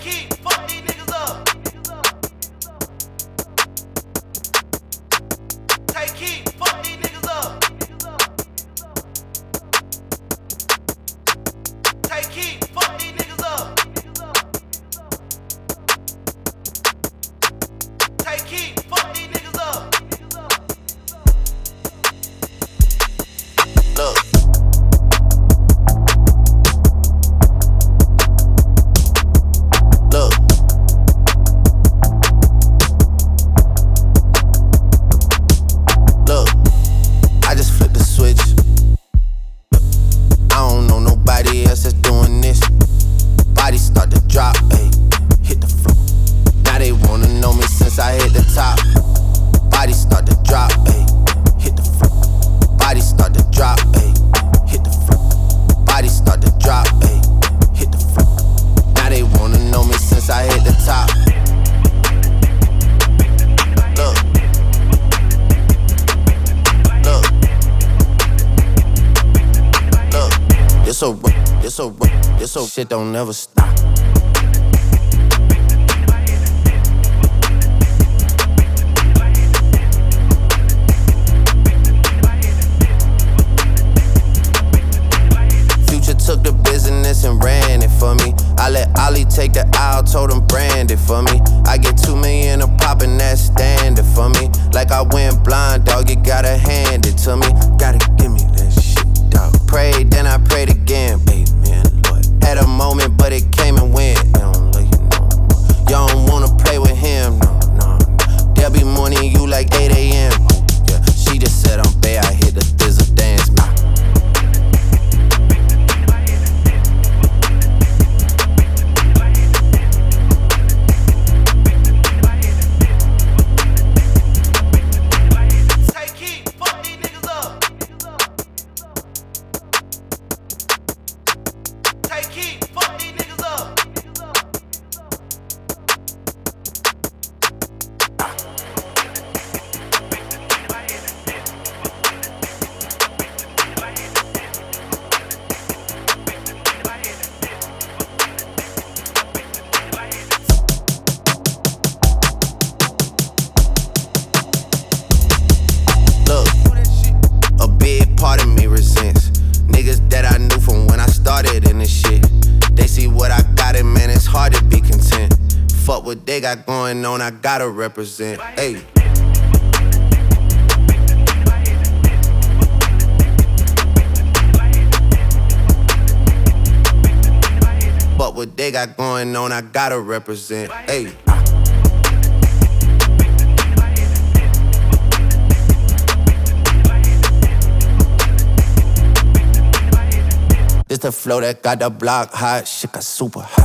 Heat, fuck these niggas Body start to drop, ayy. Hit the floor. Body start to drop, ayy. Hit the floor. Body start to drop, ayy. Hit the floor. Now they wanna know me since I hit the top. Look. Look. Look. This this so, this so shit don't never stop. And ran it for me. I let Ollie take the aisle, told him brand it for me. I get two million a pop and that's standard for me. Like I went blind, What they got going on, I gotta represent. Hey. But what they got going on, I gotta represent. Hey. This the flow that got the block hot, shit got super hot.